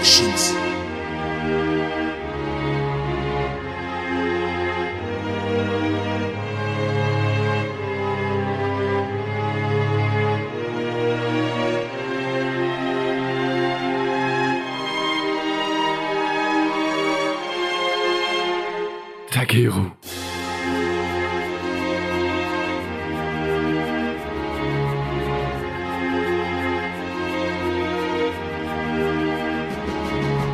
instructions. Takeru.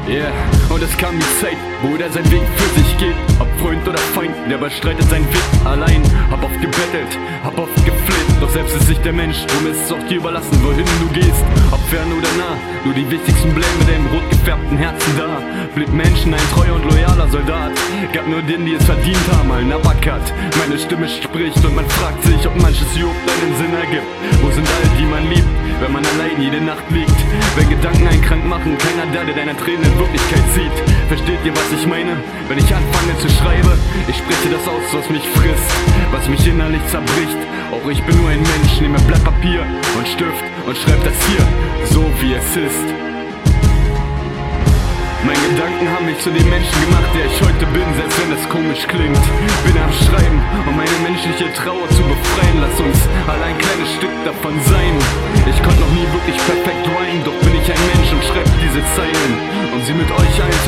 Yeah, und es kam die Zeit, wo er seinen Weg für sich geht. Ob Oder Feind, der bestreitet seinen Weg allein. Hab oft gebettelt, hab oft gefleht. Doch selbst ist sich der Mensch, drum ist es auch dir überlassen, wohin du gehst. Ob fern oder nah, nur die wichtigsten bleiben mit dem rot gefärbten Herzen da. Blieb Menschen ein treuer und loyaler Soldat. Gab nur denen, die es verdient haben, einen Uppercut. Meine Stimme spricht und man fragt sich, ob manches überhaupt einen Sinn ergibt. Wo sind all die man liebt, wenn man allein jede Nacht liegt? Wenn Gedanken einen krank machen, keiner da, der deine Tränen in Wirklichkeit sieht. Versteht ihr, was ich meine? Wenn ich anfange zu schreiben, ich spreche das aus, was mich frisst, was mich innerlich zerbricht. Auch ich bin nur ein Mensch, nehme Blatt Papier und Stift und schreib das hier, so wie es ist. Meine Gedanken haben mich zu dem Menschen gemacht, der ich heute bin, selbst wenn das komisch klingt. Bin am Schreiben, um meine menschliche Trauer zu befreien. Lass uns alle ein kleines Stück davon sein. Ich konnte noch nie wirklich perfekt rhymen, doch bin ich ein Mensch und schreib diese Zeilen, um sie mit euch allen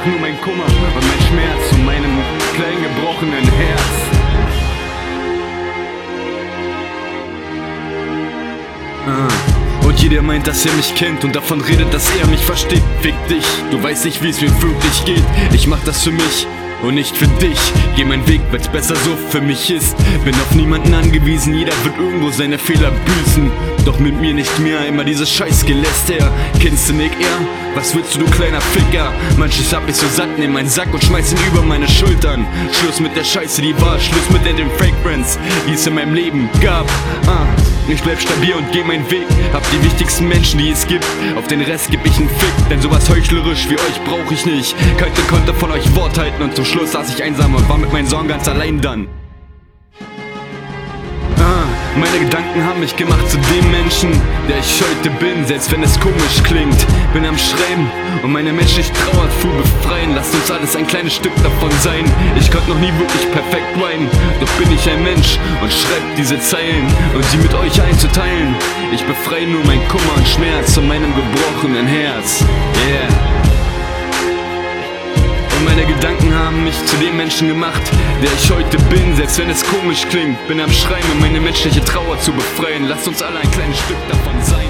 einfach nur mein Kummer und mein Schmerz zu meinem kleinen gebrochenen Herz. Ah. Und jeder meint, dass er mich kennt und davon redet, dass er mich versteht. Fick dich, du weißt nicht, wie es mir wirklich geht. Ich mach das für mich und nicht für dich. Geh meinen Weg, weil's besser so für mich ist. Bin auf niemanden angewiesen, jeder wird irgendwo seine Fehler büßen. Doch mit mir nicht mehr, immer dieses Scheißgeläster. Kennst du Nick eher? Was willst du, du kleiner Ficker? Manches hab ich so satt, nehm meinen Sack und schmeiß ihn über meine Schultern. Schluss mit der Scheiße, die war, Schluss mit den Fake Friends, die es in meinem Leben gab. Ah. Ich bleib stabil und geh meinen Weg. Hab die wichtigsten Menschen, die es gibt. Auf den Rest geb ich einen Fick, denn sowas heuchlerisch wie euch brauch ich nicht. Könnte, konnte von euch Wort halten und zum Schluss saß ich einsam und war mit meinen Sorgen ganz allein dann. Meine Gedanken haben mich gemacht zu dem Menschen, der ich heute bin, selbst wenn es komisch klingt. Bin am Schreiben und meine menschliche Trauerfuhr befreien. Lasst uns alles ein kleines Stück davon sein. Ich konnte noch nie wirklich perfekt rhymen, doch bin ich ein Mensch und schreib diese Zeilen und sie mit euch einzuteilen. Ich befreie nur mein Kummer und Schmerz von meinem gebrochenen Herz. Yeah. Meine Gedanken haben mich zu dem Menschen gemacht, der ich heute bin, selbst wenn es komisch klingt. Bin am Schreien, um meine menschliche Trauer zu befreien. Lasst uns alle ein kleines Stück davon sein.